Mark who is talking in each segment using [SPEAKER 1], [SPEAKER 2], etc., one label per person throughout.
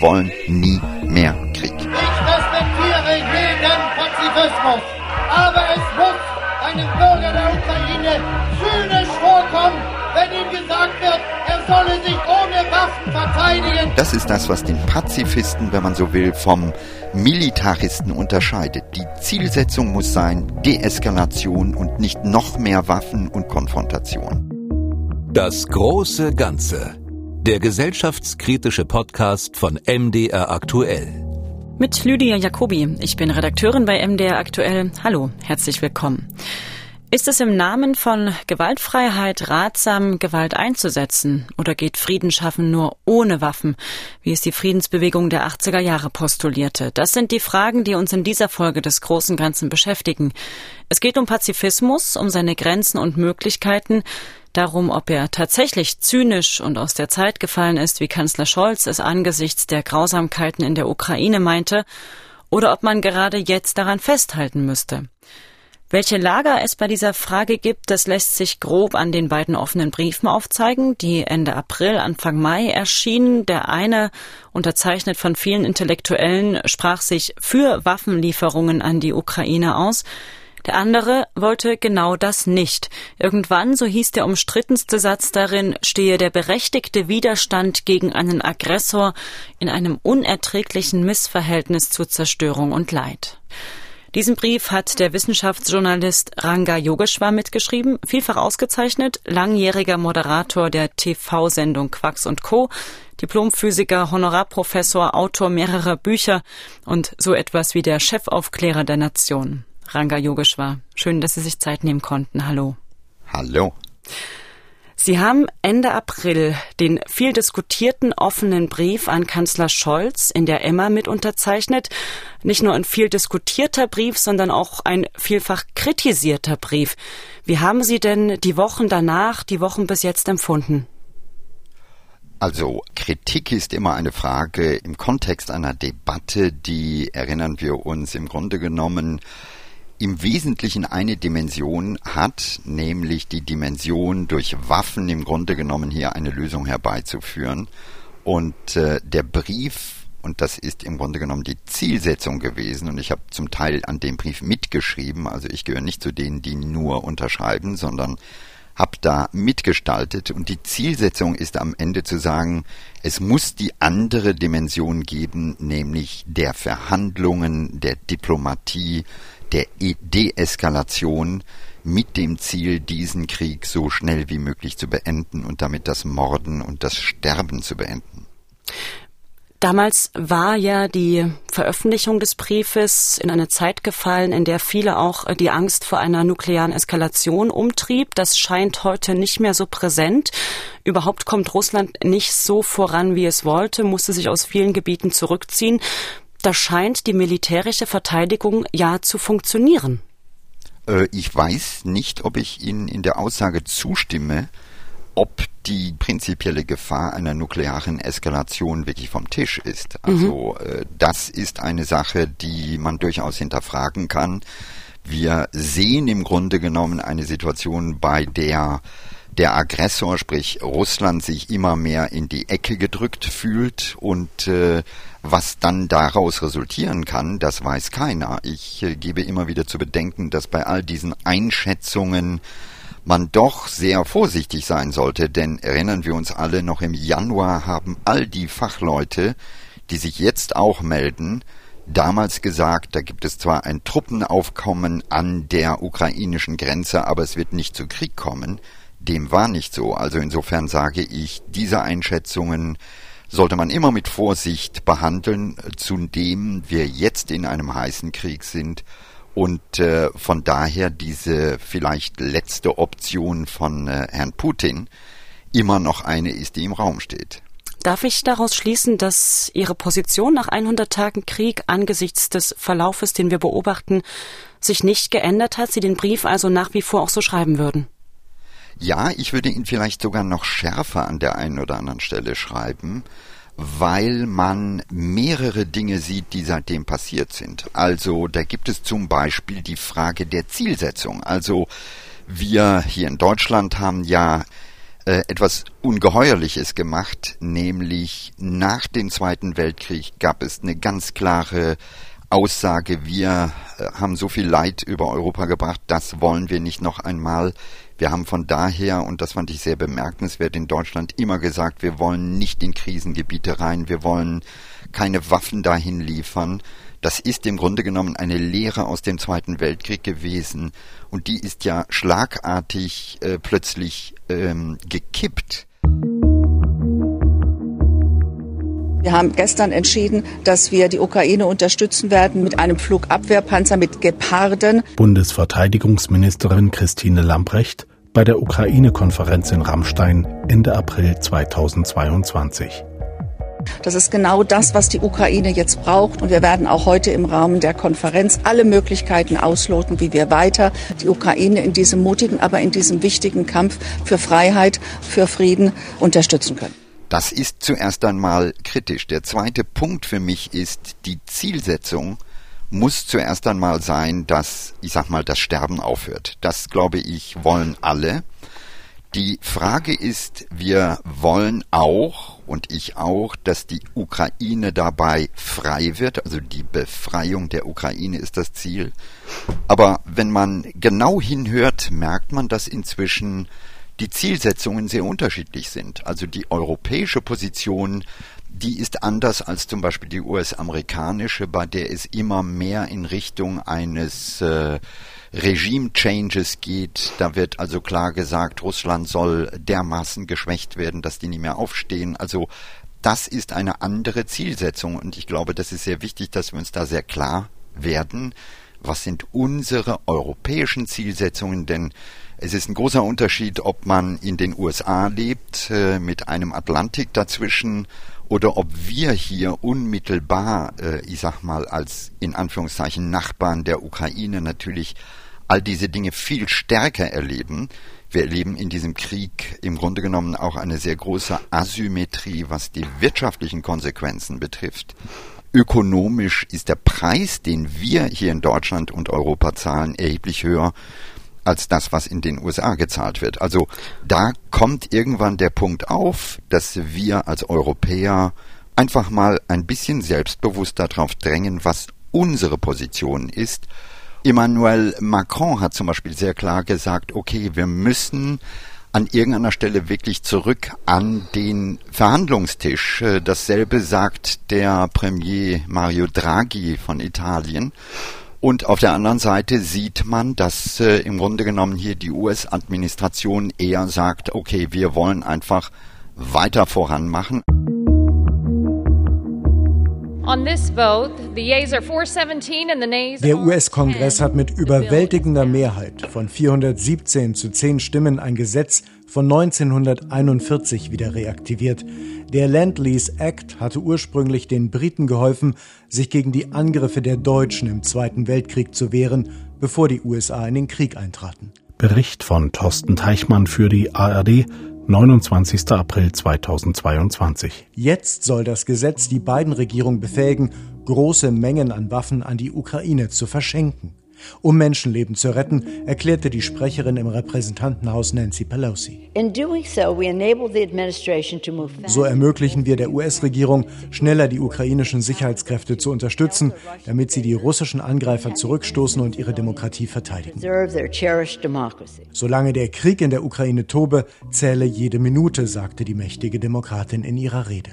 [SPEAKER 1] wollen nie mehr Krieg.
[SPEAKER 2] Ich respektiere jeden Pazifismus, aber es muss einem Bürger der Ukraine zynisch vorkommen, wenn ihm gesagt wird, er solle sich ohne Waffen verteidigen.
[SPEAKER 1] Das ist das, was den Pazifisten, wenn man so will, vom Militaristen unterscheidet. Die Zielsetzung muss sein Deeskalation und nicht noch mehr Waffen und Konfrontation.
[SPEAKER 3] Das große Ganze. Der gesellschaftskritische Podcast von MDR aktuell.
[SPEAKER 4] Mit Lydia Jacobi. Ich bin Redakteurin bei MDR aktuell. Hallo, herzlich willkommen. Ist es im Namen von Gewaltfreiheit ratsam, Gewalt einzusetzen? Oder geht Frieden schaffen nur ohne Waffen, wie es die Friedensbewegung der 80er Jahre postulierte? Das sind die Fragen, die uns in dieser Folge des großen Ganzen beschäftigen. Es geht um Pazifismus, um seine Grenzen und Möglichkeiten, darum, ob er tatsächlich zynisch und aus der Zeit gefallen ist, wie Kanzler Scholz es angesichts der Grausamkeiten in der Ukraine meinte, oder ob man gerade jetzt daran festhalten müsste. Welche Lager es bei dieser Frage gibt, das lässt sich grob an den beiden offenen Briefen aufzeigen, die Ende April, Anfang Mai erschienen. Der eine, unterzeichnet von vielen Intellektuellen, sprach sich für Waffenlieferungen an die Ukraine aus. Der andere wollte genau das nicht. Irgendwann, so hieß der umstrittenste Satz darin, stehe der berechtigte Widerstand gegen einen Aggressor in einem unerträglichen Missverhältnis zu Zerstörung und Leid. Diesen Brief hat der Wissenschaftsjournalist Ranga Yogeshwar mitgeschrieben, vielfach ausgezeichnet, langjähriger Moderator der TV-Sendung Quacks und Co., Diplomphysiker, Honorarprofessor, Autor mehrerer Bücher und so etwas wie der Chefaufklärer der Nation. Ranga Yogeshwar, schön, dass Sie sich Zeit nehmen konnten. Hallo.
[SPEAKER 1] Hallo.
[SPEAKER 4] Sie haben Ende April den viel diskutierten offenen Brief an Kanzler Scholz in der Emma mit unterzeichnet. Nicht nur ein viel diskutierter Brief, sondern auch ein vielfach kritisierter Brief. Wie haben Sie denn die Wochen danach, die Wochen bis jetzt empfunden?
[SPEAKER 1] Also Kritik ist immer eine Frage im Kontext einer Debatte, die erinnern wir uns im Grunde genommen im Wesentlichen eine Dimension hat, nämlich die Dimension durch Waffen im Grunde genommen hier eine Lösung herbeizuführen. Und äh, der Brief, und das ist im Grunde genommen die Zielsetzung gewesen, und ich habe zum Teil an dem Brief mitgeschrieben, also ich gehöre nicht zu denen, die nur unterschreiben, sondern habe da mitgestaltet und die Zielsetzung ist am Ende zu sagen, es muss die andere Dimension geben, nämlich der Verhandlungen, der Diplomatie, der Deeskalation mit dem Ziel, diesen Krieg so schnell wie möglich zu beenden und damit das Morden und das Sterben zu beenden.
[SPEAKER 4] Damals war ja die Veröffentlichung des Briefes in eine Zeit gefallen, in der viele auch die Angst vor einer nuklearen Eskalation umtrieb. Das scheint heute nicht mehr so präsent. Überhaupt kommt Russland nicht so voran, wie es wollte, musste sich aus vielen Gebieten zurückziehen da scheint die militärische Verteidigung ja zu funktionieren.
[SPEAKER 1] Äh, ich weiß nicht, ob ich Ihnen in der Aussage zustimme, ob die prinzipielle Gefahr einer nuklearen Eskalation wirklich vom Tisch ist. Also mhm. das ist eine Sache, die man durchaus hinterfragen kann. Wir sehen im Grunde genommen eine Situation, bei der der Aggressor, sprich Russland, sich immer mehr in die Ecke gedrückt fühlt und äh, was dann daraus resultieren kann, das weiß keiner. Ich äh, gebe immer wieder zu bedenken, dass bei all diesen Einschätzungen man doch sehr vorsichtig sein sollte, denn erinnern wir uns alle, noch im Januar haben all die Fachleute, die sich jetzt auch melden, damals gesagt, da gibt es zwar ein Truppenaufkommen an der ukrainischen Grenze, aber es wird nicht zu Krieg kommen. Dem war nicht so. Also insofern sage ich, diese Einschätzungen sollte man immer mit Vorsicht behandeln, zudem wir jetzt in einem heißen Krieg sind und äh, von daher diese vielleicht letzte Option von äh, Herrn Putin immer noch eine ist, die im Raum steht.
[SPEAKER 4] Darf ich daraus schließen, dass Ihre Position nach 100 Tagen Krieg angesichts des Verlaufes, den wir beobachten, sich nicht geändert hat, Sie den Brief also nach wie vor auch so schreiben würden?
[SPEAKER 1] Ja, ich würde ihn vielleicht sogar noch schärfer an der einen oder anderen Stelle schreiben, weil man mehrere Dinge sieht, die seitdem passiert sind. Also da gibt es zum Beispiel die Frage der Zielsetzung. Also wir hier in Deutschland haben ja äh, etwas Ungeheuerliches gemacht, nämlich nach dem Zweiten Weltkrieg gab es eine ganz klare Aussage, wir äh, haben so viel Leid über Europa gebracht, das wollen wir nicht noch einmal. Wir haben von daher, und das fand ich sehr bemerkenswert, in Deutschland immer gesagt, wir wollen nicht in Krisengebiete rein, wir wollen keine Waffen dahin liefern. Das ist im Grunde genommen eine Lehre aus dem Zweiten Weltkrieg gewesen und die ist ja schlagartig äh, plötzlich ähm, gekippt.
[SPEAKER 5] Wir haben gestern entschieden, dass wir die Ukraine unterstützen werden mit einem Flugabwehrpanzer mit Geparden.
[SPEAKER 6] Bundesverteidigungsministerin Christine Lamprecht bei der Ukraine-Konferenz in Rammstein Ende April 2022.
[SPEAKER 5] Das ist genau das, was die Ukraine jetzt braucht. Und wir werden auch heute im Rahmen der Konferenz alle Möglichkeiten ausloten, wie wir weiter die Ukraine in diesem mutigen, aber in diesem wichtigen Kampf für Freiheit, für Frieden unterstützen können.
[SPEAKER 1] Das ist zuerst einmal kritisch. Der zweite Punkt für mich ist, die Zielsetzung muss zuerst einmal sein, dass, ich sag mal, das Sterben aufhört. Das, glaube ich, wollen alle. Die Frage ist, wir wollen auch, und ich auch, dass die Ukraine dabei frei wird, also die Befreiung der Ukraine ist das Ziel. Aber wenn man genau hinhört, merkt man, dass inzwischen die Zielsetzungen sehr unterschiedlich sind. Also die europäische Position, die ist anders als zum Beispiel die US-amerikanische, bei der es immer mehr in Richtung eines äh, Regime-Changes geht. Da wird also klar gesagt, Russland soll dermaßen geschwächt werden, dass die nicht mehr aufstehen. Also das ist eine andere Zielsetzung und ich glaube, das ist sehr wichtig, dass wir uns da sehr klar werden. Was sind unsere europäischen Zielsetzungen? Denn es ist ein großer Unterschied, ob man in den USA lebt, äh, mit einem Atlantik dazwischen, oder ob wir hier unmittelbar, äh, ich sag mal, als in Anführungszeichen Nachbarn der Ukraine natürlich all diese Dinge viel stärker erleben. Wir erleben in diesem Krieg im Grunde genommen auch eine sehr große Asymmetrie, was die wirtschaftlichen Konsequenzen betrifft. Ökonomisch ist der Preis, den wir hier in Deutschland und Europa zahlen, erheblich höher als das, was in den USA gezahlt wird. Also da kommt irgendwann der Punkt auf, dass wir als Europäer einfach mal ein bisschen selbstbewusst darauf drängen, was unsere Position ist. Emmanuel Macron hat zum Beispiel sehr klar gesagt, okay, wir müssen an irgendeiner Stelle wirklich zurück an den Verhandlungstisch. Dasselbe sagt der Premier Mario Draghi von Italien. Und auf der anderen Seite sieht man, dass äh, im Grunde genommen hier die US-Administration eher sagt, okay, wir wollen einfach weiter voranmachen.
[SPEAKER 7] Der US-Kongress hat mit überwältigender Mehrheit von 417 zu 10 Stimmen ein Gesetz von 1941 wieder reaktiviert. Der Land-Lease Act hatte ursprünglich den Briten geholfen, sich gegen die Angriffe der Deutschen im Zweiten Weltkrieg zu wehren, bevor die USA in den Krieg eintraten.
[SPEAKER 6] Bericht von Thorsten Teichmann für die ARD 29. April 2022.
[SPEAKER 7] Jetzt soll das Gesetz die beiden Regierungen befähigen, große Mengen an Waffen an die Ukraine zu verschenken. Um Menschenleben zu retten, erklärte die Sprecherin im Repräsentantenhaus Nancy Pelosi. So ermöglichen wir der US-Regierung, schneller die ukrainischen Sicherheitskräfte zu unterstützen, damit sie die russischen Angreifer zurückstoßen und ihre Demokratie verteidigen. Solange der Krieg in der Ukraine tobe, zähle jede Minute, sagte die mächtige Demokratin in ihrer Rede.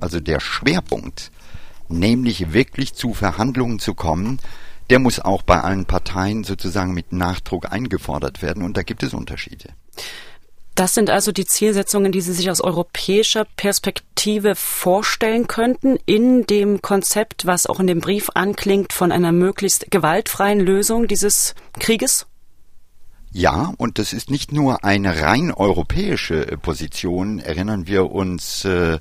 [SPEAKER 1] Also der Schwerpunkt nämlich wirklich zu Verhandlungen zu kommen, der muss auch bei allen Parteien sozusagen mit Nachdruck eingefordert werden und da gibt es Unterschiede.
[SPEAKER 4] Das sind also die Zielsetzungen, die Sie sich aus europäischer Perspektive vorstellen könnten in dem Konzept, was auch in dem Brief anklingt, von einer möglichst gewaltfreien Lösung dieses Krieges?
[SPEAKER 1] Ja, und das ist nicht nur eine rein europäische Position. Erinnern wir uns äh,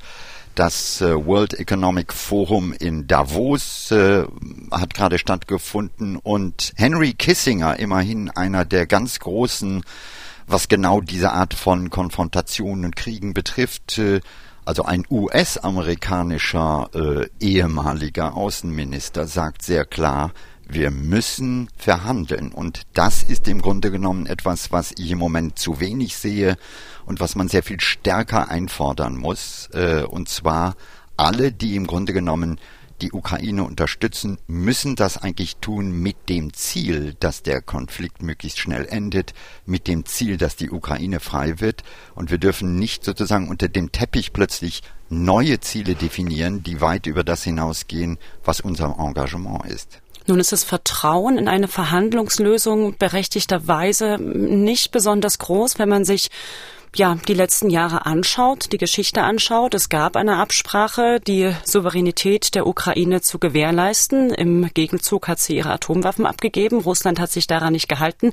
[SPEAKER 1] das äh, World Economic Forum in Davos äh, hat gerade stattgefunden und Henry Kissinger, immerhin einer der ganz großen, was genau diese Art von Konfrontationen und Kriegen betrifft, äh, also ein US-amerikanischer äh, ehemaliger Außenminister sagt sehr klar, Wir müssen verhandeln. Und das ist im Grunde genommen etwas, was ich im Moment zu wenig sehe und was man sehr viel stärker einfordern muss. Äh, und zwar alle, die im Grunde genommen die Ukraine unterstützen, müssen das eigentlich tun mit dem Ziel, dass der Konflikt möglichst schnell endet, mit dem Ziel, dass die Ukraine frei wird. Und wir dürfen nicht sozusagen unter dem Teppich plötzlich neue Ziele definieren, die weit über das hinausgehen, was unser Engagement ist.
[SPEAKER 4] Nun ist das Vertrauen in eine Verhandlungslösung berechtigterweise nicht besonders groß, wenn man sich ja, die letzten Jahre anschaut, die Geschichte anschaut. Es gab eine Absprache, die Souveränität der Ukraine zu gewährleisten. Im Gegenzug hat sie ihre Atomwaffen abgegeben. Russland hat sich daran nicht gehalten.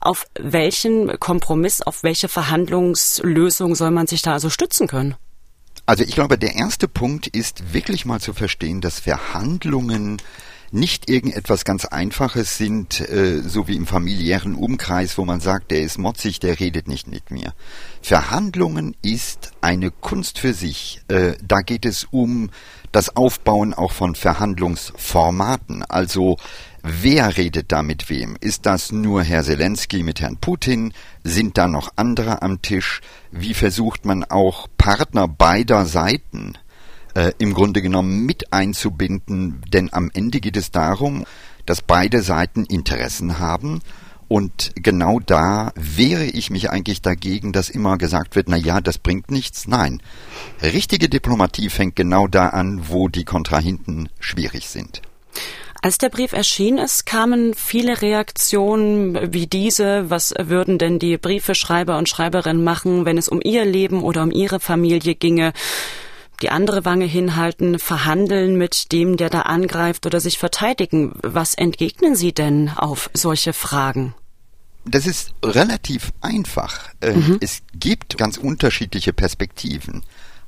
[SPEAKER 4] Auf welchen Kompromiss, auf welche Verhandlungslösung soll man sich da also stützen können?
[SPEAKER 1] Also ich glaube, der erste Punkt ist wirklich mal zu verstehen, dass Verhandlungen nicht irgendetwas ganz Einfaches sind, äh, so wie im familiären Umkreis, wo man sagt, der ist motzig, der redet nicht mit mir. Verhandlungen ist eine Kunst für sich. Äh, da geht es um das Aufbauen auch von Verhandlungsformaten. Also Wer redet da mit wem? Ist das nur Herr Zelensky mit Herrn Putin? Sind da noch andere am Tisch? Wie versucht man auch Partner beider Seiten äh, im Grunde genommen mit einzubinden, denn am Ende geht es darum, dass beide Seiten Interessen haben und genau da wehre ich mich eigentlich dagegen, dass immer gesagt wird, na ja, das bringt nichts. Nein. Richtige Diplomatie fängt genau da an, wo die Kontrahenten schwierig sind.
[SPEAKER 4] Als der Brief erschien ist, kamen viele Reaktionen wie diese. Was würden denn die Briefeschreiber und Schreiberinnen machen, wenn es um ihr Leben oder um ihre Familie ginge? Die andere Wange hinhalten, verhandeln mit dem, der da angreift oder sich verteidigen. Was entgegnen Sie denn auf solche Fragen?
[SPEAKER 1] Das ist relativ einfach. Äh, mhm. Es gibt ganz unterschiedliche Perspektiven.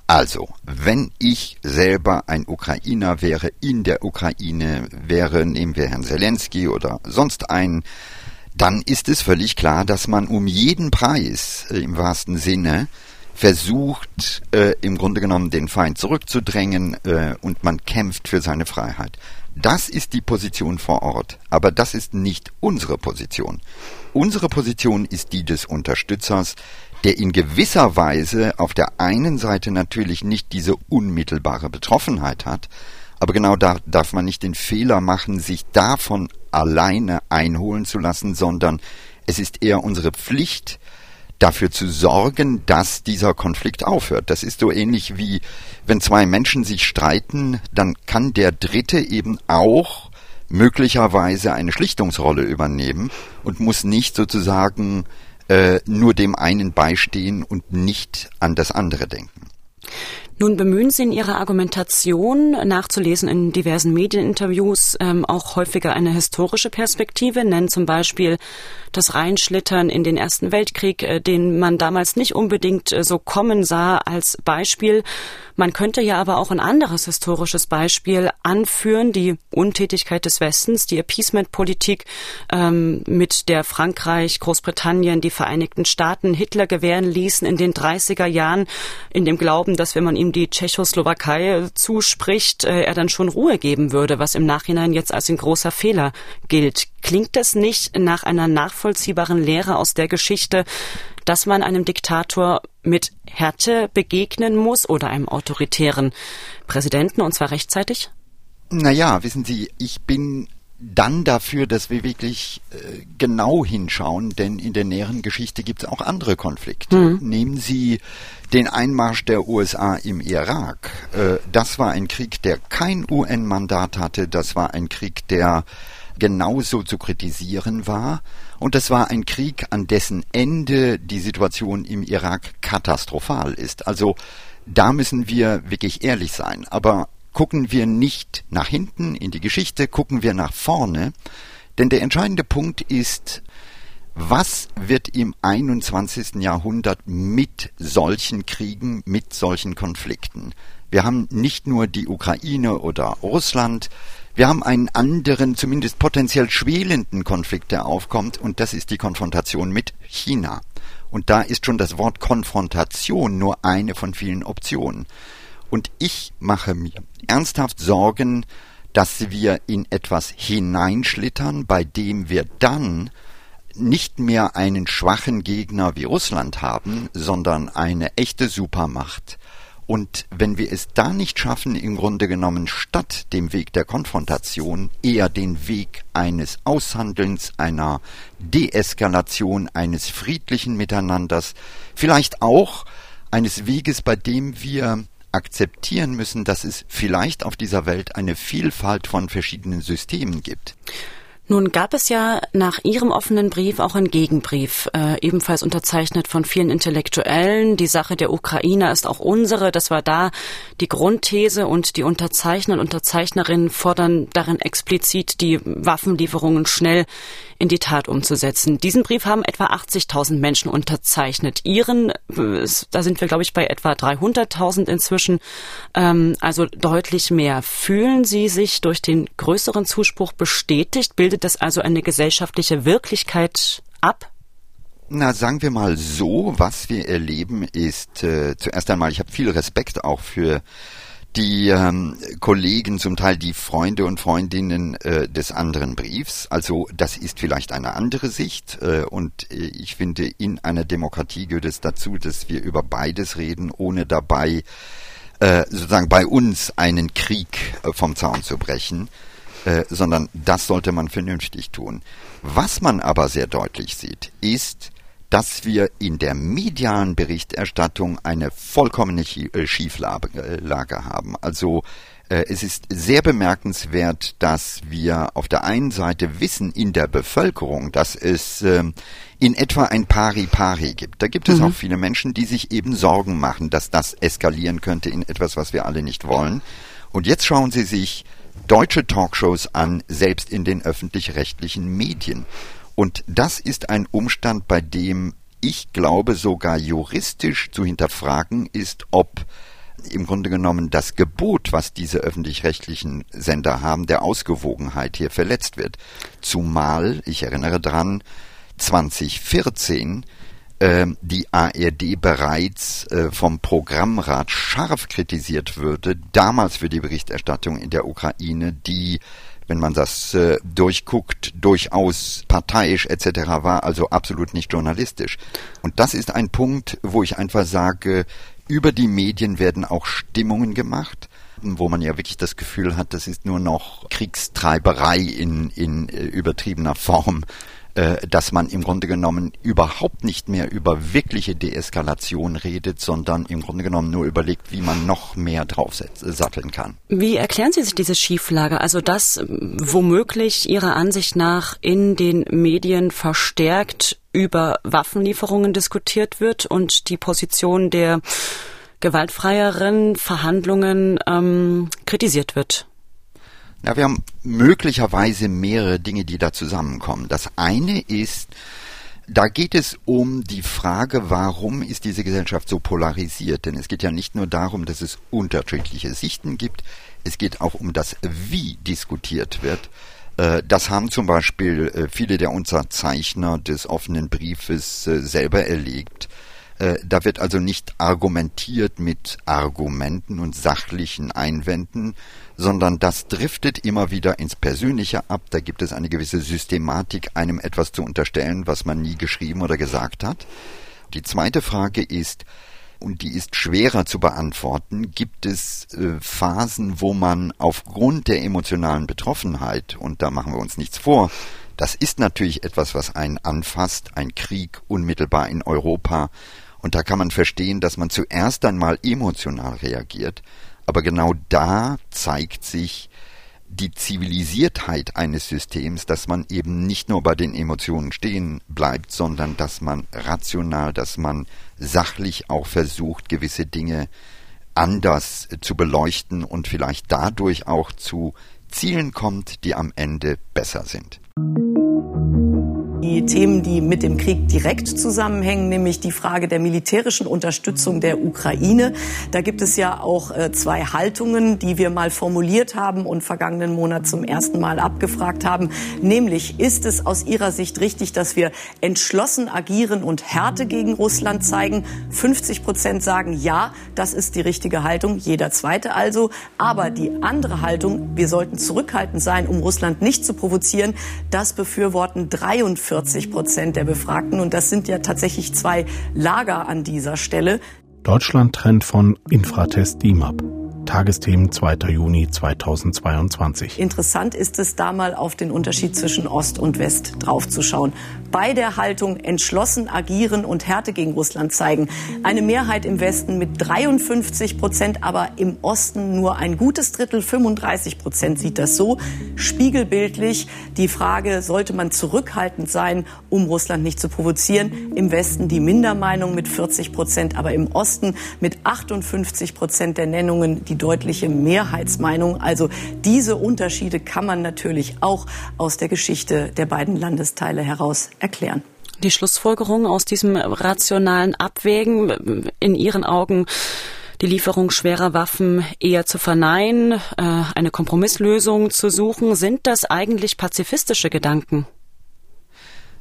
[SPEAKER 1] Also, wenn ich selber ein Ukrainer wäre, in der Ukraine wäre, nehmen wir Herrn Zelensky oder sonst einen, dann ist es völlig klar, dass man um jeden Preis äh, im wahrsten Sinne versucht äh, im Grunde genommen den Feind zurückzudrängen äh, und man kämpft für seine Freiheit. Das ist die Position vor Ort, aber das ist nicht unsere Position. Unsere Position ist die des Unterstützers, der in gewisser Weise auf der einen Seite natürlich nicht diese unmittelbare Betroffenheit hat, aber genau da darf man nicht den Fehler machen, sich davon alleine einholen zu lassen, sondern es ist eher unsere Pflicht, dafür zu sorgen, dass dieser Konflikt aufhört. Das ist so ähnlich wie wenn zwei Menschen sich streiten, dann kann der Dritte eben auch möglicherweise eine Schlichtungsrolle übernehmen und muss nicht sozusagen äh, nur dem einen beistehen und nicht an das andere denken.
[SPEAKER 4] Nun bemühen Sie in Ihrer Argumentation, nachzulesen in diversen Medieninterviews, ähm, auch häufiger eine historische Perspektive, nennen zum Beispiel das Reinschlittern in den Ersten Weltkrieg, äh, den man damals nicht unbedingt äh, so kommen sah als Beispiel. Man könnte ja aber auch ein anderes historisches Beispiel anführen, die Untätigkeit des Westens, die Appeasement-Politik, ähm, mit der Frankreich, Großbritannien, die Vereinigten Staaten Hitler gewähren ließen in den 30er Jahren, in dem Glauben, dass wenn man ihm die Tschechoslowakei zuspricht, äh, er dann schon Ruhe geben würde, was im Nachhinein jetzt als ein großer Fehler gilt. Klingt das nicht nach einer nachvollziehbaren Lehre aus der Geschichte, dass man einem Diktator mit Härte begegnen muss oder einem autoritären Präsidenten und zwar rechtzeitig?
[SPEAKER 1] Naja, wissen Sie, ich bin dann dafür, dass wir wirklich äh, genau hinschauen, denn in der näheren Geschichte gibt es auch andere Konflikte. Mhm. Nehmen Sie den Einmarsch der USA im Irak. Äh, das war ein Krieg, der kein UN-Mandat hatte, das war ein Krieg, der genauso zu kritisieren war. Und das war ein Krieg, an dessen Ende die Situation im Irak katastrophal ist. Also da müssen wir wirklich ehrlich sein. Aber gucken wir nicht nach hinten in die Geschichte, gucken wir nach vorne. Denn der entscheidende Punkt ist, was wird im 21. Jahrhundert mit solchen Kriegen, mit solchen Konflikten? Wir haben nicht nur die Ukraine oder Russland, wir haben einen anderen, zumindest potenziell schwelenden Konflikt, der aufkommt, und das ist die Konfrontation mit China. Und da ist schon das Wort Konfrontation nur eine von vielen Optionen. Und ich mache mir ernsthaft Sorgen, dass wir in etwas hineinschlittern, bei dem wir dann nicht mehr einen schwachen Gegner wie Russland haben, sondern eine echte Supermacht. Und wenn wir es da nicht schaffen, im Grunde genommen statt dem Weg der Konfrontation eher den Weg eines Aushandelns, einer Deeskalation, eines friedlichen Miteinanders, vielleicht auch eines Weges, bei dem wir akzeptieren müssen, dass es vielleicht auf dieser Welt eine Vielfalt von verschiedenen Systemen gibt.
[SPEAKER 4] Nun gab es ja nach Ihrem offenen Brief auch einen Gegenbrief, äh, ebenfalls unterzeichnet von vielen Intellektuellen. Die Sache der Ukrainer ist auch unsere. Das war da die Grundthese und die Unterzeichner und Unterzeichnerinnen fordern darin explizit, die Waffenlieferungen schnell in die Tat umzusetzen. Diesen Brief haben etwa 80.000 Menschen unterzeichnet. Ihren, äh, da sind wir, glaube ich, bei etwa 300.000 inzwischen, ähm, also deutlich mehr. Fühlen Sie sich durch den größeren Zuspruch bestätigt? Bildet das also eine gesellschaftliche Wirklichkeit ab?
[SPEAKER 1] Na, sagen wir mal so, was wir erleben ist äh, zuerst einmal, ich habe viel Respekt auch für die ähm, Kollegen, zum Teil die Freunde und Freundinnen äh, des anderen Briefs. Also das ist vielleicht eine andere Sicht äh, und äh, ich finde, in einer Demokratie gehört es dazu, dass wir über beides reden, ohne dabei äh, sozusagen bei uns einen Krieg äh, vom Zaun zu brechen. Äh, sondern das sollte man vernünftig tun. Was man aber sehr deutlich sieht, ist, dass wir in der medialen Berichterstattung eine vollkommene äh, Schieflage haben. Also äh, es ist sehr bemerkenswert, dass wir auf der einen Seite wissen in der Bevölkerung, dass es ähm, in etwa ein Pari-Pari gibt. Da gibt es mhm. auch viele Menschen, die sich eben Sorgen machen, dass das eskalieren könnte in etwas, was wir alle nicht wollen. Und jetzt schauen Sie sich deutsche Talkshows an, selbst in den öffentlich-rechtlichen Medien. Und das ist ein Umstand, bei dem ich glaube sogar juristisch zu hinterfragen ist, ob im Grunde genommen das Gebot, was diese öffentlich-rechtlichen Sender haben, der Ausgewogenheit hier verletzt wird. Zumal, ich erinnere dran, 2014 äh, die ARD bereits äh, vom Programmrat scharf kritisiert würde, damals für die Berichterstattung in der Ukraine, die wenn man das äh, durchguckt, durchaus parteiisch etc. war, also absolut nicht journalistisch. Und das ist ein Punkt, wo ich einfach sage, über die Medien werden auch Stimmungen gemacht wo man ja wirklich das Gefühl hat, das ist nur noch Kriegstreiberei in, in äh, übertriebener Form dass man im Grunde genommen überhaupt nicht mehr über wirkliche Deeskalation redet, sondern im Grunde genommen nur überlegt, wie man noch mehr draufsatteln kann.
[SPEAKER 4] Wie erklären Sie sich diese Schieflage? Also dass womöglich Ihrer Ansicht nach in den Medien verstärkt über Waffenlieferungen diskutiert wird und die Position der gewaltfreieren Verhandlungen ähm, kritisiert wird.
[SPEAKER 1] Ja, wir haben möglicherweise mehrere Dinge, die da zusammenkommen. Das eine ist, da geht es um die Frage, warum ist diese Gesellschaft so polarisiert? Denn es geht ja nicht nur darum, dass es unterschiedliche Sichten gibt, es geht auch um das, wie diskutiert wird. Äh, das haben zum Beispiel äh, viele der Unterzeichner des offenen Briefes äh, selber erlebt. Da wird also nicht argumentiert mit Argumenten und sachlichen Einwänden, sondern das driftet immer wieder ins Persönliche ab. Da gibt es eine gewisse Systematik, einem etwas zu unterstellen, was man nie geschrieben oder gesagt hat. Die zweite Frage ist, und die ist schwerer zu beantworten, gibt es äh, Phasen, wo man aufgrund der emotionalen Betroffenheit, und da machen wir uns nichts vor, das ist natürlich etwas, was einen anfasst, ein Krieg unmittelbar in Europa, und da kann man verstehen, dass man zuerst einmal emotional reagiert, aber genau da zeigt sich die Zivilisiertheit eines Systems, dass man eben nicht nur bei den Emotionen stehen bleibt, sondern dass man rational, dass man sachlich auch versucht, gewisse Dinge anders zu beleuchten und vielleicht dadurch auch zu Zielen kommt, die am Ende besser sind.
[SPEAKER 8] Die Themen, die mit dem Krieg direkt zusammenhängen, nämlich die Frage der militärischen Unterstützung der Ukraine. Da gibt es ja auch äh, zwei Haltungen, die wir mal formuliert haben und vergangenen Monat zum ersten Mal abgefragt haben. Nämlich, ist es aus Ihrer Sicht richtig, dass wir entschlossen agieren und Härte gegen Russland zeigen? 50 Prozent sagen, ja, das ist die richtige Haltung, jeder zweite also. Aber die andere Haltung, wir sollten zurückhaltend sein, um Russland nicht zu provozieren, das befürworten 43 40 Prozent der Befragten. Und das sind ja tatsächlich zwei Lager an dieser Stelle.
[SPEAKER 6] Deutschland trennt von Infratest DIMAP. Tagesthemen 2. Juni 2022.
[SPEAKER 8] Interessant ist es, da mal auf den Unterschied zwischen Ost und West draufzuschauen. Bei der Haltung entschlossen agieren und Härte gegen Russland zeigen. Eine Mehrheit im Westen mit 53 Prozent, aber im Osten nur ein gutes Drittel, 35 Prozent sieht das so. Spiegelbildlich die Frage, sollte man zurückhaltend sein, um Russland nicht zu provozieren? Im Westen die Mindermeinung mit 40 Prozent, aber im Osten mit 58 Prozent der Nennungen die deutliche Mehrheitsmeinung. Also diese Unterschiede kann man natürlich auch aus der Geschichte der beiden Landesteile heraus erklären.
[SPEAKER 4] Die Schlussfolgerung aus diesem rationalen Abwägen in Ihren Augen die Lieferung schwerer Waffen eher zu verneinen, äh, eine Kompromisslösung zu suchen. Sind das eigentlich pazifistische Gedanken?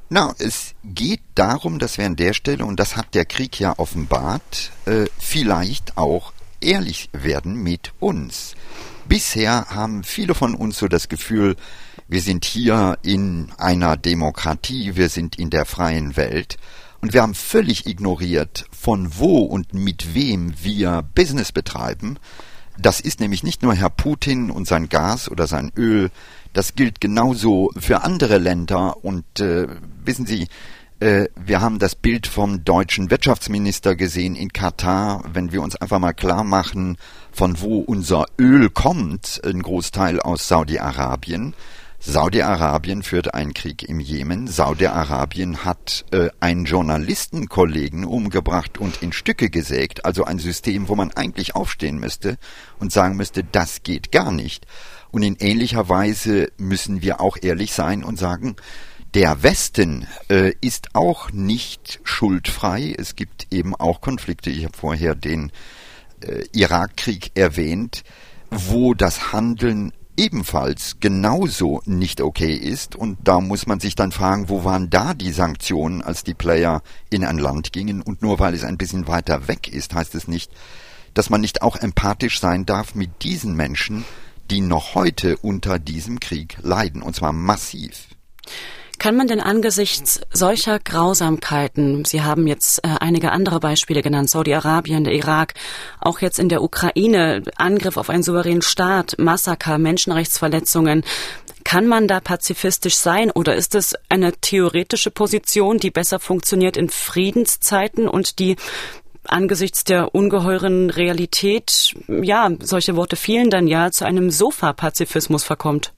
[SPEAKER 1] Na, es geht darum, dass wir an der Stelle, und das hat der Krieg ja offenbart, äh, vielleicht auch ehrlich werden mit uns. Bisher haben viele von uns so das Gefühl, wir sind hier in einer Demokratie, wir sind in der freien Welt und wir haben völlig ignoriert, von wo und mit wem wir Business betreiben. Das ist nämlich nicht nur Herr Putin und sein Gas oder sein Öl, das gilt genauso für andere Länder und äh, wissen Sie, äh, wir haben das Bild vom deutschen Wirtschaftsminister gesehen in Katar. Wenn wir uns einfach mal klar machen, von wo unser Öl kommt, ein Großteil aus Saudi-Arabien. Saudi-Arabien führt einen Krieg im Jemen. Saudi-Arabien hat äh, einen Journalistenkollegen umgebracht und in Stücke gesägt. Also ein System, wo man eigentlich aufstehen müsste und sagen müsste, das geht gar nicht. Und in ähnlicher Weise müssen wir auch ehrlich sein und sagen, der Westen äh, ist auch nicht schuldfrei. Es gibt eben auch Konflikte. Ich habe vorher den äh, Irakkrieg erwähnt, wo das Handeln ebenfalls genauso nicht okay ist. Und da muss man sich dann fragen, wo waren da die Sanktionen, als die Player in ein Land gingen? Und nur weil es ein bisschen weiter weg ist, heißt es nicht, dass man nicht auch empathisch sein darf mit diesen Menschen, die noch heute unter diesem Krieg leiden, und zwar massiv.
[SPEAKER 4] Kann man denn angesichts solcher Grausamkeiten, Sie haben jetzt äh, einige andere Beispiele genannt, Saudi-Arabien, der Irak, auch jetzt in der Ukraine, Angriff auf einen souveränen Staat, Massaker, Menschenrechtsverletzungen, kann man da pazifistisch sein oder ist es eine theoretische Position, die besser funktioniert in Friedenszeiten und die angesichts der ungeheuren Realität, ja, solche Worte fehlen dann ja, zu einem Sofa-Pazifismus verkommt?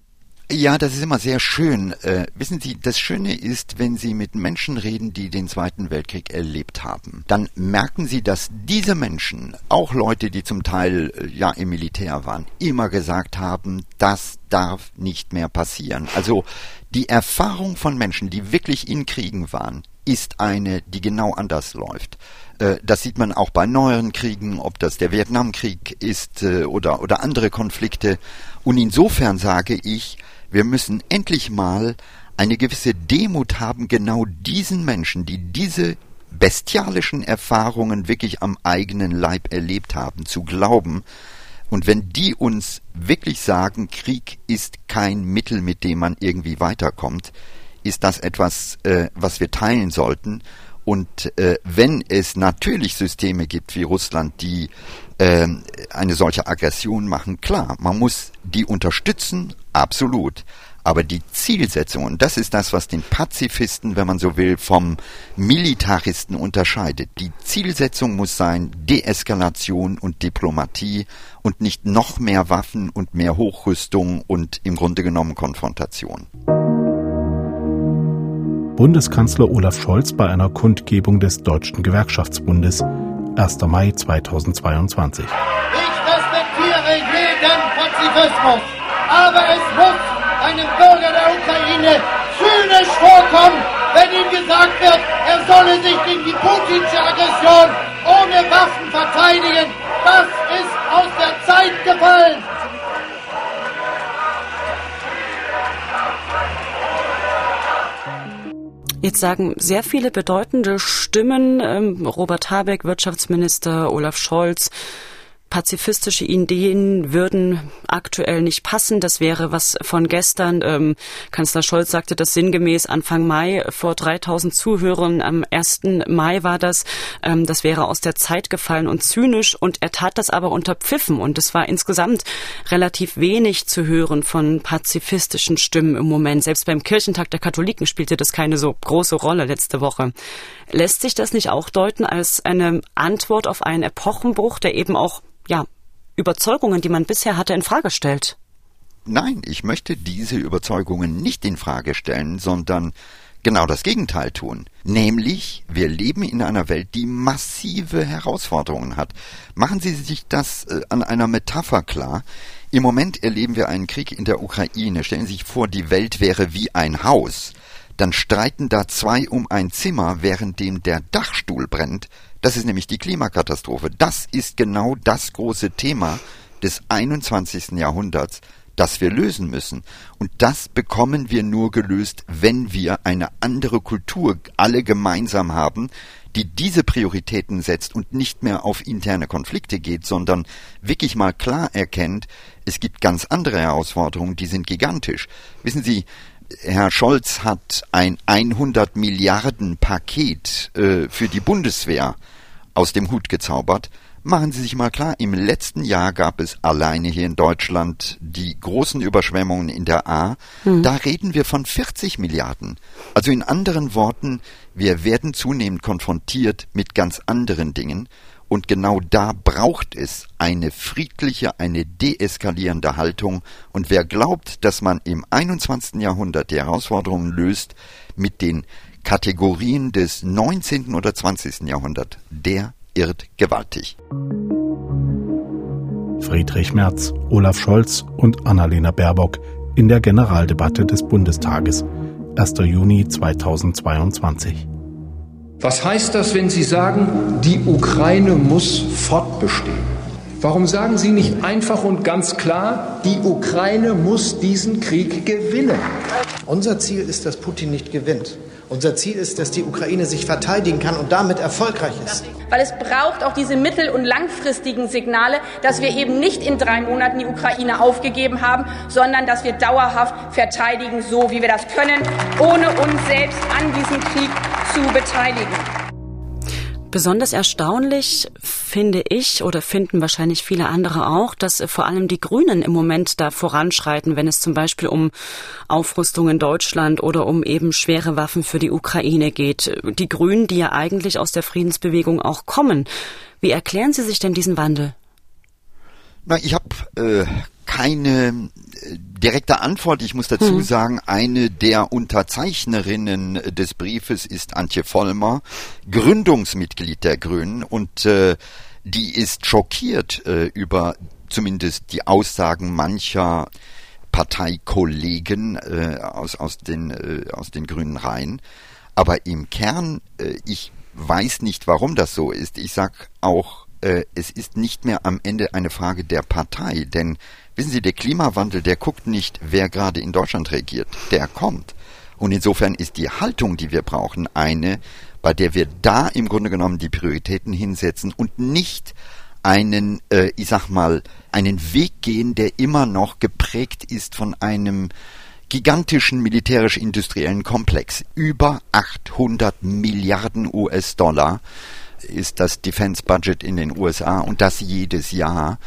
[SPEAKER 1] Ja, das ist immer sehr schön. Äh, wissen Sie, das Schöne ist, wenn Sie mit Menschen reden, die den Zweiten Weltkrieg erlebt haben, dann merken Sie, dass diese Menschen, auch Leute, die zum Teil äh, ja im Militär waren, immer gesagt haben, das darf nicht mehr passieren. Also die Erfahrung von Menschen, die wirklich in Kriegen waren, ist eine, die genau anders läuft. Äh, das sieht man auch bei neueren Kriegen, ob das der Vietnamkrieg ist äh, oder, oder andere Konflikte. Und insofern sage ich, wir müssen endlich mal eine gewisse Demut haben, genau diesen Menschen, die diese bestialischen Erfahrungen wirklich am eigenen Leib erlebt haben, zu glauben. Und wenn die uns wirklich sagen, Krieg ist kein Mittel, mit dem man irgendwie weiterkommt, ist das etwas, äh, was wir teilen sollten. Und äh, wenn es natürlich Systeme gibt wie Russland, die äh, eine solche Aggression machen, klar, man muss die unterstützen, absolut. Aber die Zielsetzung, und das ist das, was den Pazifisten, wenn man so will, vom Militaristen unterscheidet. Die Zielsetzung muss sein Deeskalation und Diplomatie und nicht noch mehr Waffen und mehr Hochrüstung und im Grunde genommen Konfrontation.
[SPEAKER 6] Bundeskanzler Olaf Scholz bei einer Kundgebung des Deutschen Gewerkschaftsbundes 1. Mai 2022.
[SPEAKER 2] Ich respektiere jeden Pazifismus, aber es muss einem Bürger der Ukraine zynisch vorkommen, wenn ihm gesagt wird, er solle sich gegen die putinsche Aggression ohne Waffen verteidigen. Das ist aus der Zeit gefallen.
[SPEAKER 4] Jetzt sagen sehr viele bedeutende Stimmen, ähm, Robert Habeck, Wirtschaftsminister, Olaf Scholz, pazifistische Ideen würden aktuell nicht passen. Das wäre was von gestern. Ähm, Kanzler Scholz sagte das sinngemäß Anfang Mai vor 3000 Zuhörern. Am 1. Mai war das. Ähm, das wäre aus der Zeit gefallen und zynisch. Und er tat das aber unter Pfiffen. Und es war insgesamt relativ wenig zu hören von pazifistischen Stimmen im Moment. Selbst beim Kirchentag der Katholiken spielte das keine so große Rolle letzte Woche. Lässt sich das nicht auch deuten als eine Antwort auf einen Epochenbruch, der eben auch ja, Überzeugungen, die man bisher hatte, in Frage stellt.
[SPEAKER 1] Nein, ich möchte diese Überzeugungen nicht in Frage stellen, sondern genau das Gegenteil tun. Nämlich, wir leben in einer Welt, die massive Herausforderungen hat. Machen Sie sich das äh, an einer Metapher klar. Im Moment erleben wir einen Krieg in der Ukraine. Stellen Sie sich vor, die Welt wäre wie ein Haus. Dann streiten da zwei um ein Zimmer, währenddem der Dachstuhl brennt. Das ist nämlich die Klimakatastrophe. Das ist genau das große Thema des 21. Jahrhunderts, das wir lösen müssen. Und das bekommen wir nur gelöst, wenn wir eine andere Kultur alle gemeinsam haben, die diese Prioritäten setzt und nicht mehr auf interne Konflikte geht, sondern wirklich mal klar erkennt, es gibt ganz andere Herausforderungen, die sind gigantisch. Wissen Sie, Herr Scholz hat ein 100 Milliarden Paket äh, für die Bundeswehr aus dem Hut gezaubert. Machen Sie sich mal klar, im letzten Jahr gab es alleine hier in Deutschland die großen Überschwemmungen in der A. Hm. Da reden wir von 40 Milliarden. Also in anderen Worten, wir werden zunehmend konfrontiert mit ganz anderen Dingen. Und genau da braucht es eine friedliche, eine deeskalierende Haltung. Und wer glaubt, dass man im 21. Jahrhundert die Herausforderungen löst mit den Kategorien des 19. oder 20. Jahrhunderts, der irrt gewaltig.
[SPEAKER 6] Friedrich Merz, Olaf Scholz und Annalena Baerbock in der Generaldebatte des Bundestages, 1. Juni 2022.
[SPEAKER 9] Was heißt das, wenn Sie sagen, die Ukraine muss fortbestehen? Warum sagen Sie nicht einfach und ganz klar, die Ukraine muss diesen Krieg gewinnen?
[SPEAKER 10] Unser Ziel ist, dass Putin nicht gewinnt. Unser Ziel ist, dass die Ukraine sich verteidigen kann und damit erfolgreich ist.
[SPEAKER 11] Weil es braucht auch diese mittel- und langfristigen Signale, dass wir eben nicht in drei Monaten die Ukraine aufgegeben haben, sondern dass wir dauerhaft verteidigen, so wie wir das können, ohne uns selbst an diesem Krieg zu beteiligen.
[SPEAKER 4] Besonders erstaunlich finde ich oder finden wahrscheinlich viele andere auch, dass vor allem die Grünen im Moment da voranschreiten, wenn es zum Beispiel um Aufrüstung in Deutschland oder um eben schwere Waffen für die Ukraine geht. Die Grünen, die ja eigentlich aus der Friedensbewegung auch kommen. Wie erklären Sie sich denn diesen Wandel?
[SPEAKER 1] Na, ich habe äh, keine äh, direkte Antwort. Ich muss dazu hm. sagen, eine der Unterzeichnerinnen des Briefes ist Antje Vollmer, Gründungsmitglied der Grünen und äh, die ist schockiert äh, über zumindest die Aussagen mancher Parteikollegen äh, aus, aus, den, äh, aus den grünen Reihen. Aber im Kern, äh, ich weiß nicht, warum das so ist. Ich sag auch, äh, es ist nicht mehr am Ende eine Frage der Partei, denn Wissen Sie, der Klimawandel, der guckt nicht, wer gerade in Deutschland regiert, der kommt. Und insofern ist die Haltung, die wir brauchen, eine, bei der wir da im Grunde genommen die Prioritäten hinsetzen und nicht einen, äh, ich sag mal, einen Weg gehen, der immer noch geprägt ist von einem gigantischen militärisch-industriellen Komplex. Über 800 Milliarden US-Dollar ist das Defense Budget in den USA und das jedes Jahr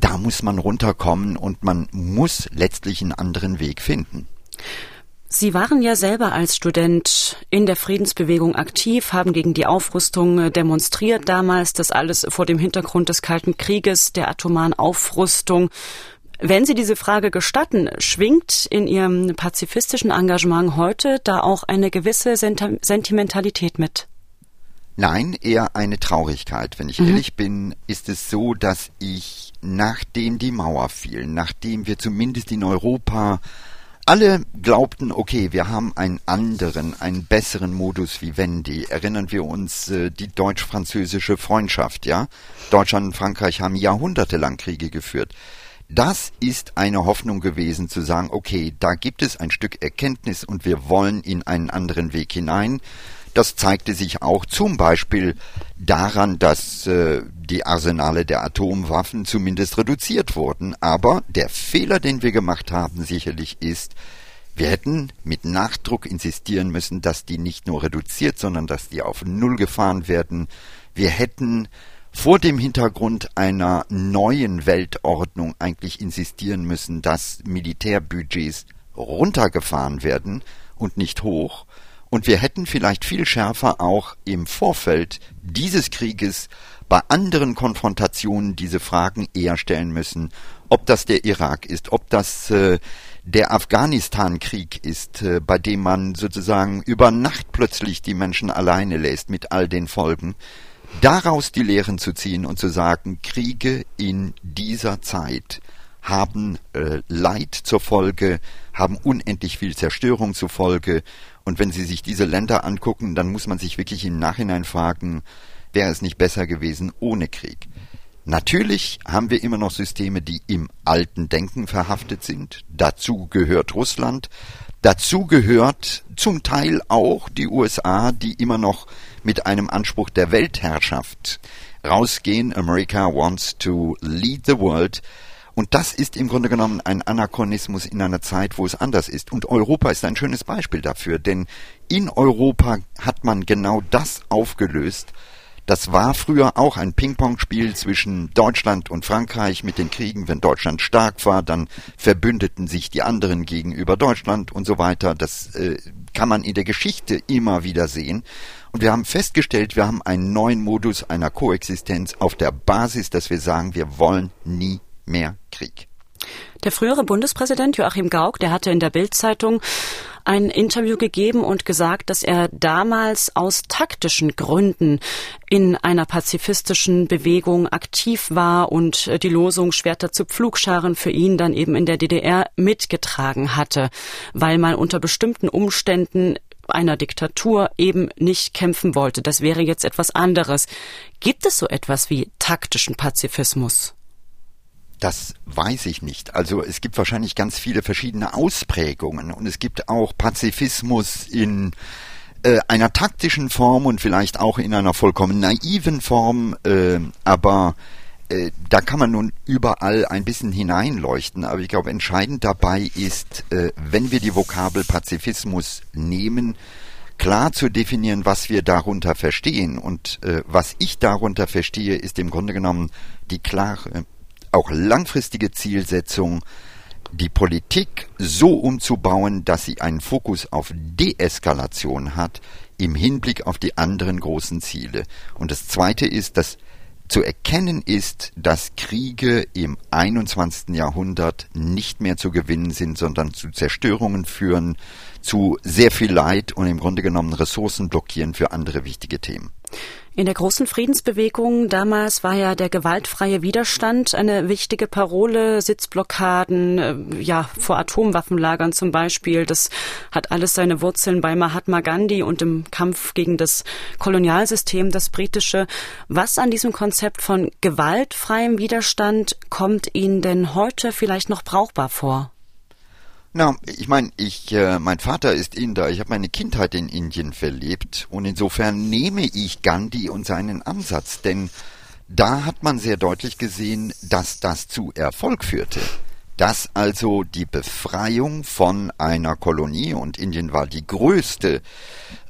[SPEAKER 1] da muss man runterkommen und man muss letztlich einen anderen Weg finden.
[SPEAKER 4] Sie waren ja selber als Student in der Friedensbewegung aktiv, haben gegen die Aufrüstung äh, demonstriert damals, das alles vor dem Hintergrund des Kalten Krieges, der atomaren Aufrüstung. Wenn Sie diese Frage gestatten, schwingt in Ihrem pazifistischen Engagement heute da auch eine gewisse Sentimentalität mit?
[SPEAKER 1] Nein, eher eine Traurigkeit. Wenn ich mhm. ehrlich bin, ist es so, dass ich, nachdem die Mauer fiel, nachdem wir zumindest in Europa alle glaubten, okay, wir haben einen anderen, einen besseren Modus wie Wendy. Erinnern wir uns äh, die deutsch-französische Freundschaft, ja? Deutschland und Frankreich haben jahrhundertelang Kriege geführt. Das ist eine Hoffnung gewesen zu sagen, okay, da gibt es ein Stück Erkenntnis und wir wollen in einen anderen Weg hinein. Das zeigte sich auch zum Beispiel daran, dass äh, die Arsenale der Atomwaffen zumindest reduziert wurden. Aber der Fehler, den wir gemacht haben, sicherlich ist, wir hätten mit Nachdruck insistieren müssen, dass die nicht nur reduziert, sondern dass die auf Null gefahren werden. Wir hätten vor dem Hintergrund einer neuen Weltordnung eigentlich insistieren müssen, dass Militärbudgets runtergefahren werden und nicht hoch. Und wir hätten vielleicht viel schärfer auch im Vorfeld dieses Krieges bei anderen Konfrontationen diese Fragen eher stellen müssen, ob das der Irak ist, ob das äh, der Afghanistan-Krieg ist, äh, bei dem man sozusagen über Nacht plötzlich die Menschen alleine lässt mit all den Folgen, daraus die Lehren zu ziehen und zu sagen, Kriege in dieser Zeit haben äh, Leid zur Folge, haben unendlich viel Zerstörung zur Folge. Und wenn Sie sich diese Länder angucken, dann muss man sich wirklich im Nachhinein fragen, wäre es nicht besser gewesen ohne Krieg? Natürlich haben wir immer noch Systeme, die im alten Denken verhaftet sind. Dazu gehört Russland. Dazu gehört zum Teil auch die USA, die immer noch mit einem Anspruch der Weltherrschaft rausgehen. America wants to lead the world. Und das ist im Grunde genommen ein Anachronismus in einer Zeit, wo es anders ist. Und Europa ist ein schönes Beispiel dafür, denn in Europa hat man genau das aufgelöst, das war früher auch ein Ping-Pong-Spiel zwischen Deutschland und Frankreich mit den Kriegen. Wenn Deutschland stark war, dann verbündeten sich die anderen gegenüber Deutschland und so weiter. Das äh, kann man in der Geschichte immer wieder sehen. Und wir haben festgestellt, wir haben einen neuen Modus einer Koexistenz auf der Basis, dass wir sagen, wir wollen nie mehr Krieg.
[SPEAKER 4] Der frühere Bundespräsident Joachim Gauck, der hatte in der Bildzeitung ein Interview gegeben und gesagt, dass er damals aus taktischen Gründen in einer pazifistischen Bewegung aktiv war und die Losung Schwerter zu Pflugscharen für ihn dann eben in der DDR mitgetragen hatte, weil man unter bestimmten Umständen einer Diktatur eben nicht kämpfen wollte. Das wäre jetzt etwas anderes. Gibt es so etwas wie taktischen Pazifismus?
[SPEAKER 1] Das weiß ich nicht. Also es gibt wahrscheinlich ganz viele verschiedene Ausprägungen und es gibt auch Pazifismus in äh, einer taktischen Form und vielleicht auch in einer vollkommen naiven Form, äh, aber äh, da kann man nun überall ein bisschen hineinleuchten. Aber ich glaube, entscheidend dabei ist, äh, wenn wir die Vokabel Pazifismus nehmen, klar zu definieren, was wir darunter verstehen. Und äh, was ich darunter verstehe, ist im Grunde genommen die klare auch langfristige Zielsetzung, die Politik so umzubauen, dass sie einen Fokus auf Deeskalation hat im Hinblick auf die anderen großen Ziele. Und das Zweite ist, dass zu erkennen ist, dass Kriege im 21. Jahrhundert nicht mehr zu gewinnen sind, sondern zu Zerstörungen führen, zu sehr viel Leid und im Grunde genommen Ressourcen blockieren für andere wichtige Themen.
[SPEAKER 4] In der großen Friedensbewegung damals war ja der gewaltfreie Widerstand eine wichtige Parole, Sitzblockaden, äh, ja, vor Atomwaffenlagern zum Beispiel. Das hat alles seine Wurzeln bei Mahatma Gandhi und im Kampf gegen das Kolonialsystem, das britische. Was an diesem Konzept von gewaltfreiem Widerstand kommt Ihnen denn heute vielleicht noch brauchbar vor?
[SPEAKER 1] Na, ich meine, ich, äh, mein Vater ist Inder, ich habe meine Kindheit in Indien verlebt. Und insofern nehme ich Gandhi und seinen Ansatz, denn da hat man sehr deutlich gesehen, dass das zu Erfolg führte. Dass also die Befreiung von einer Kolonie, und Indien war die größte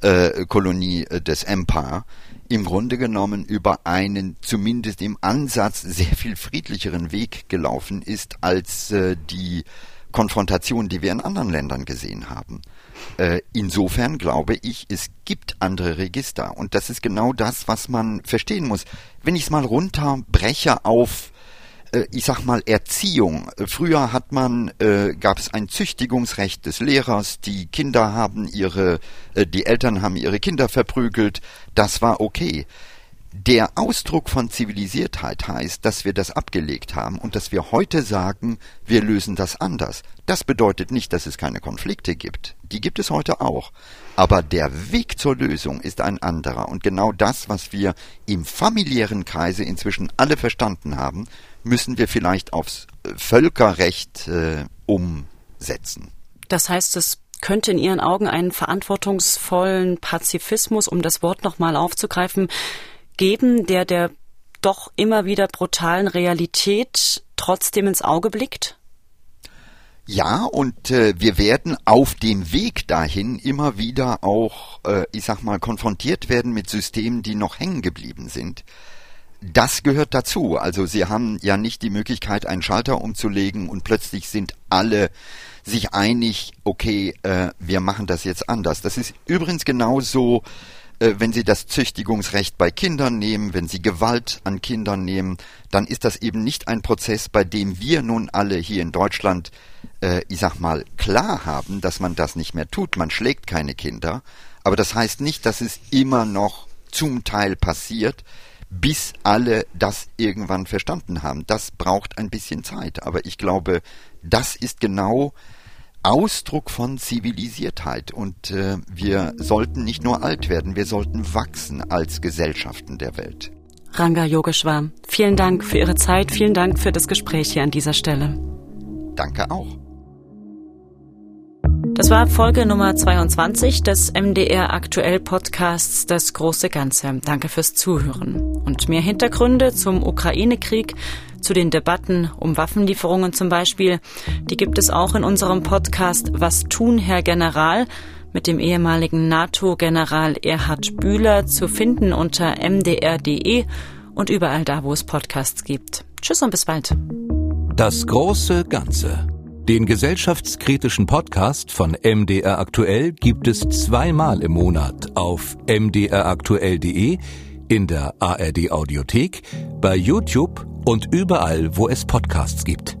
[SPEAKER 1] äh, Kolonie äh, des Empire, im Grunde genommen über einen zumindest im Ansatz sehr viel friedlicheren Weg gelaufen ist als äh, die Konfrontation, die wir in anderen Ländern gesehen haben. Äh, insofern glaube ich, es gibt andere Register. Und das ist genau das, was man verstehen muss. Wenn ich es mal runterbreche auf äh, ich sag mal Erziehung. Früher hat man äh, gab es ein Züchtigungsrecht des Lehrers, die Kinder haben ihre äh, die Eltern haben ihre Kinder verprügelt, das war okay. Der Ausdruck von Zivilisiertheit heißt, dass wir das abgelegt haben und dass wir heute sagen, wir lösen das anders. Das bedeutet nicht, dass es keine Konflikte gibt. Die gibt es heute auch. Aber der Weg zur Lösung ist ein anderer. Und genau das, was wir im familiären Kreise inzwischen alle verstanden haben, müssen wir vielleicht aufs Völkerrecht äh, umsetzen.
[SPEAKER 4] Das heißt, es könnte in Ihren Augen einen verantwortungsvollen Pazifismus, um das Wort nochmal aufzugreifen, geben, der der doch immer wieder brutalen Realität trotzdem ins Auge blickt?
[SPEAKER 1] Ja, und äh, wir werden auf dem Weg dahin immer wieder auch, äh, ich sag mal, konfrontiert werden mit Systemen, die noch hängen geblieben sind. Das gehört dazu. Also Sie haben ja nicht die Möglichkeit, einen Schalter umzulegen und plötzlich sind alle sich einig, okay, äh, wir machen das jetzt anders. Das ist übrigens genauso wenn Sie das Züchtigungsrecht bei Kindern nehmen, wenn Sie Gewalt an Kindern nehmen, dann ist das eben nicht ein Prozess, bei dem wir nun alle hier in Deutschland, äh, ich sag mal, klar haben, dass man das nicht mehr tut. Man schlägt keine Kinder. Aber das heißt nicht, dass es immer noch zum Teil passiert, bis alle das irgendwann verstanden haben. Das braucht ein bisschen Zeit. Aber ich glaube, das ist genau Ausdruck von Zivilisiertheit und äh, wir sollten nicht nur alt werden, wir sollten wachsen als Gesellschaften der Welt.
[SPEAKER 4] Ranga Yogeshwar, vielen Dank für Ihre Zeit, vielen Dank für das Gespräch hier an dieser Stelle.
[SPEAKER 1] Danke auch.
[SPEAKER 4] Das war Folge Nummer 22 des MDR Aktuell Podcasts Das große Ganze. Danke fürs Zuhören. Und mehr Hintergründe zum Ukraine-Krieg zu den Debatten um Waffenlieferungen zum Beispiel. Die gibt es auch in unserem Podcast Was tun, Herr General? mit dem ehemaligen NATO-General Erhard Bühler zu finden unter mdr.de und überall da, wo es Podcasts gibt. Tschüss und bis bald.
[SPEAKER 3] Das große Ganze. Den gesellschaftskritischen Podcast von MDR Aktuell gibt es zweimal im Monat auf mdraktuell.de, in der ARD Audiothek, bei YouTube und überall, wo es Podcasts gibt.